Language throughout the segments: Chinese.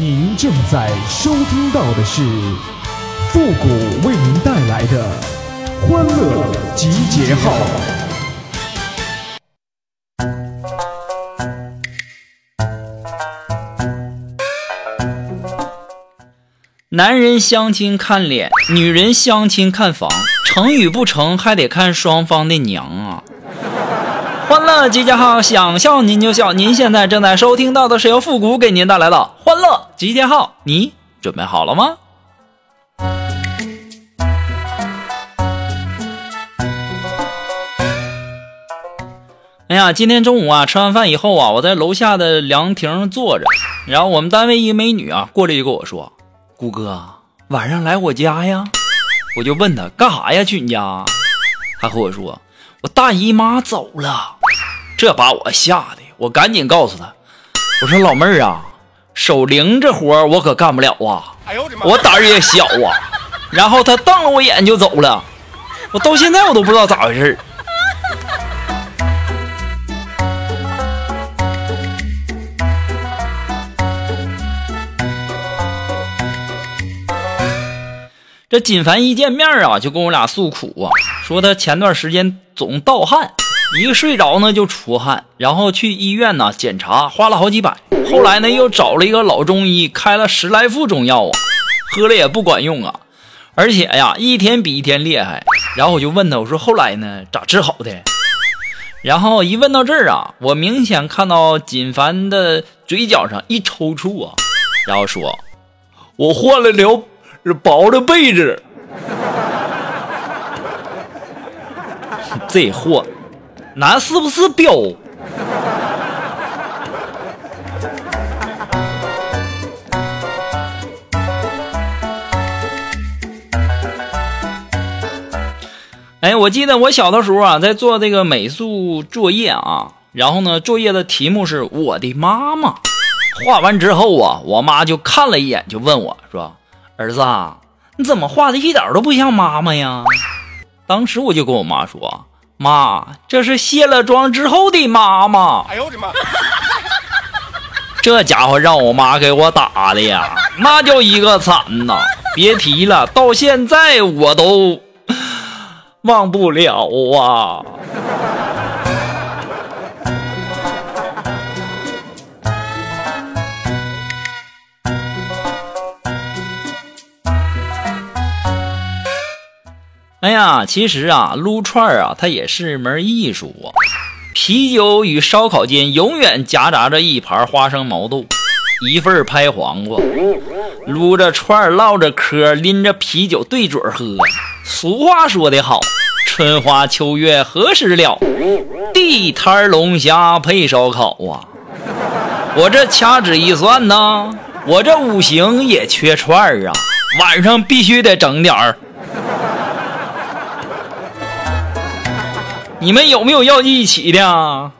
您正在收听到的是复古为您带来的欢乐集结号。男人相亲看脸，女人相亲看房，成与不成还得看双方的娘啊！欢乐集结号，想笑您就笑。您现在正在收听到的是由复古给您带来的欢乐集结号，你准备好了吗？哎呀，今天中午啊，吃完饭以后啊，我在楼下的凉亭坐着，然后我们单位一个美女啊过来就跟我说：“顾哥，晚上来我家呀？”我就问她干啥呀？去你家？她和我说：“我大姨妈走了。”这把我吓得，我赶紧告诉他：“我说老妹儿啊，守灵这活我可干不了啊，我胆儿也小啊。”然后他瞪了我一眼就走了，我到现在我都不知道咋回事。这锦凡一见面啊，就跟我俩诉苦啊，说他前段时间总盗汗，一睡着呢就出汗，然后去医院呢检查，花了好几百。后来呢又找了一个老中医，开了十来副中药啊，喝了也不管用啊，而且呀一天比一天厉害。然后我就问他，我说后来呢咋治好的？然后一问到这儿啊，我明显看到锦凡的嘴角上一抽搐啊，然后说，我换了条。薄的被子，这货，男是不是彪？哎，我记得我小的时候啊，在做这个美术作业啊，然后呢，作业的题目是我的妈妈。画完之后啊，我妈就看了一眼，就问我说。儿子，你怎么画的一点都不像妈妈呀？当时我就跟我妈说：“妈，这是卸了妆之后的妈妈。”哎呦我的妈！这家伙让我妈给我打的呀，那叫一个惨呐！别提了，到现在我都 忘不了啊。哎呀，其实啊，撸串啊，它也是门艺术啊。啤酒与烧烤间永远夹杂着一盘花生毛豆，一份拍黄瓜，撸着串儿唠着嗑，拎着啤酒对嘴喝。俗话说得好，春花秋月何时了？地摊龙虾配烧烤啊！我这掐指一算呢，我这五行也缺串儿啊，晚上必须得整点儿。你们有没有要一起的？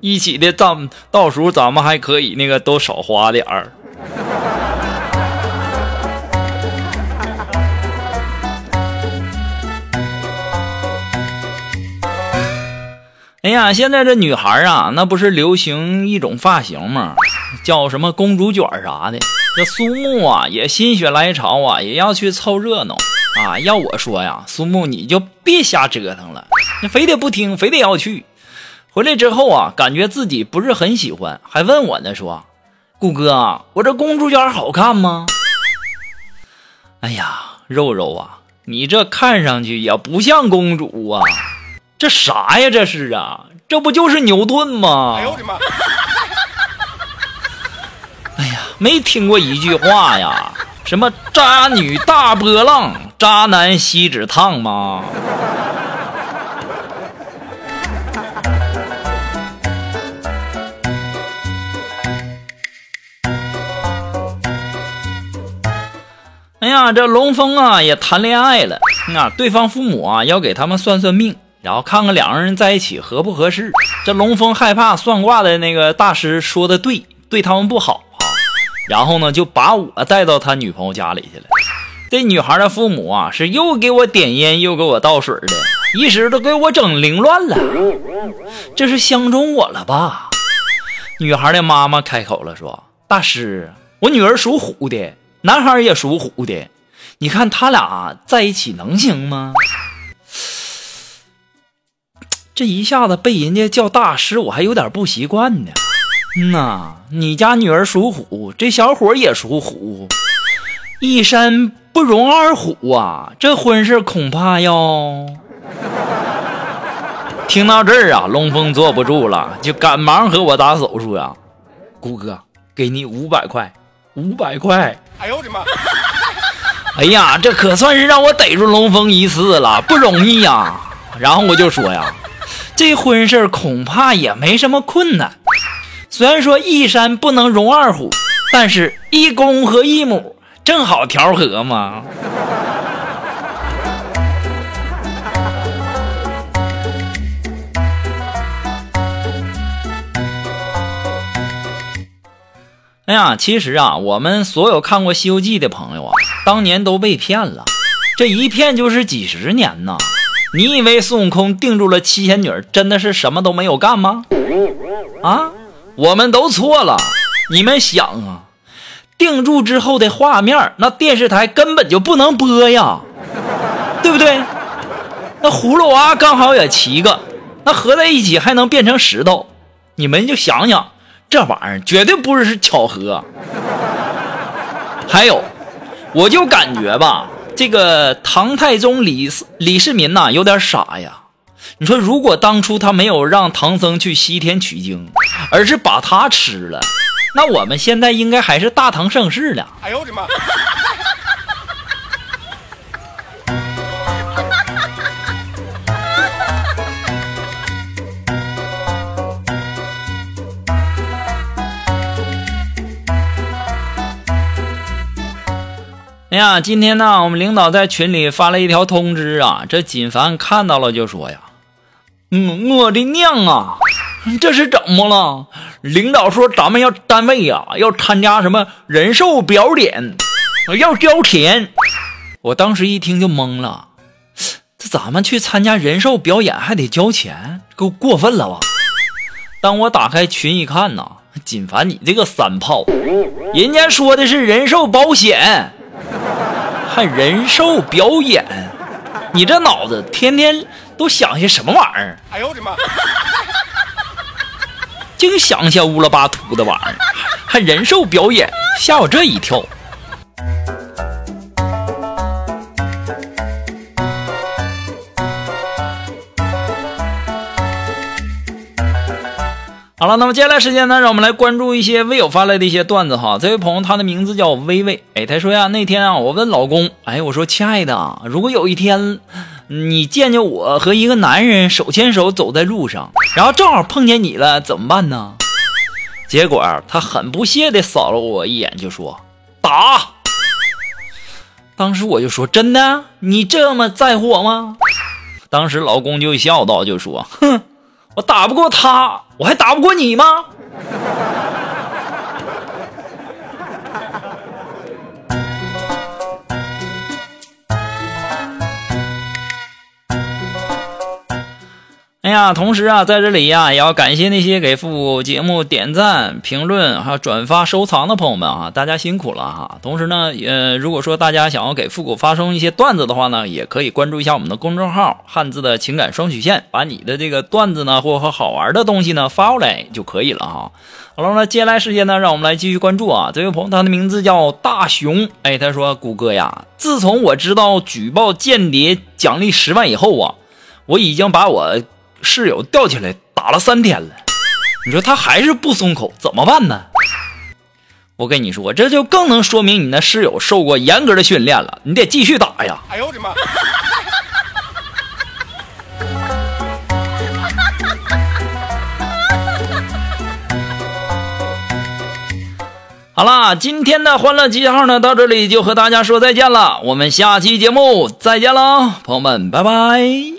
一起的，咱到时候咱们还可以那个都少花点儿。哎呀，现在这女孩啊，那不是流行一种发型吗？叫什么公主卷啥的。这苏木啊，也心血来潮啊，也要去凑热闹啊。要我说呀，苏木你就别瞎折腾了。你非得不听，非得要去。回来之后啊，感觉自己不是很喜欢，还问我呢，说：“顾哥，我这公主卷好看吗？”哎呀，肉肉啊，你这看上去也不像公主啊，这啥呀？这是啊，这不就是牛顿吗？哎呦我的妈！哎呀，没听过一句话呀，什么渣女大波浪，渣男锡纸烫吗？呀，这龙峰啊也谈恋爱了，那对方父母啊要给他们算算命，然后看看两个人在一起合不合适。这龙峰害怕算卦的那个大师说的对，对他们不好啊，然后呢就把我带到他女朋友家里去了。这女孩的父母啊是又给我点烟又给我倒水的，一时都给我整凌乱了。这是相中我了吧？女孩的妈妈开口了，说：“大师。”我女儿属虎的，男孩也属虎的，你看他俩在一起能行吗？这一下子被人家叫大师，我还有点不习惯呢。嗯呐，你家女儿属虎，这小伙也属虎，一山不容二虎啊！这婚事恐怕要 听到这儿啊，龙凤坐不住了，就赶忙和我打手术呀。谷哥，给你五百块，五百块！哎呦我的妈！哎呀，这可算是让我逮住龙凤一次了，不容易呀。然后我就说呀。这婚事恐怕也没什么困难。虽然说一山不能容二虎，但是一公和一母正好调和嘛。哎呀，其实啊，我们所有看过《西游记》的朋友啊，当年都被骗了，这一骗就是几十年呐。你以为孙悟空定住了七仙女，真的是什么都没有干吗？啊，我们都错了。你们想啊，定住之后的画面，那电视台根本就不能播呀，对不对？那葫芦娃刚好也七个，那合在一起还能变成石头。你们就想想，这玩意儿绝对不是巧合。还有，我就感觉吧。这个唐太宗李李世民呐，有点傻呀。你说，如果当初他没有让唐僧去西天取经，而是把他吃了，那我们现在应该还是大唐盛世呢。哎呦我的妈！呀，今天呢，我们领导在群里发了一条通知啊，这锦凡看到了就说呀：“嗯，我的娘啊，这是怎么了？领导说咱们要单位呀要参加什么人寿表演，要交钱。”我当时一听就懵了，这咱们去参加人寿表演还得交钱，够过分了吧？当我打开群一看呐，锦凡你这个三炮，人家说的是人寿保险。还人兽表演，你这脑子天天都想些什么玩意儿？哎呦我的妈！净想些乌拉巴秃的玩意儿，还人兽表演，吓我这一跳。好了，那么接下来时间呢，让我们来关注一些微友发来的一些段子哈。这位朋友，他的名字叫微微，哎，他说呀，那天啊，我问老公，哎，我说亲爱的，如果有一天你见见我和一个男人手牵手走在路上，然后正好碰见你了，怎么办呢？结果他很不屑的扫了我一眼，就说打。当时我就说，真的，你这么在乎我吗？当时老公就笑道，就说，哼。我打不过他，我还打不过你吗？哎呀，同时啊，在这里呀，也要感谢那些给复古节目点赞、评论还有转发、收藏的朋友们啊，大家辛苦了哈。同时呢，呃，如果说大家想要给复古发送一些段子的话呢，也可以关注一下我们的公众号“汉字的情感双曲线”，把你的这个段子呢，或和好玩的东西呢发过来就可以了哈。好了，那接下来时间呢，让我们来继续关注啊，这位朋友他的名字叫大熊，哎，他说：“谷歌呀，自从我知道举报间谍奖励十万以后啊，我已经把我。”室友吊起来打了三天了，你说他还是不松口，怎么办呢？我跟你说，这就更能说明你那室友受过严格的训练了，你得继续打呀！哎呦我的妈！好啦，今天的欢乐集结号呢，到这里就和大家说再见了，我们下期节目再见喽，朋友们，拜拜。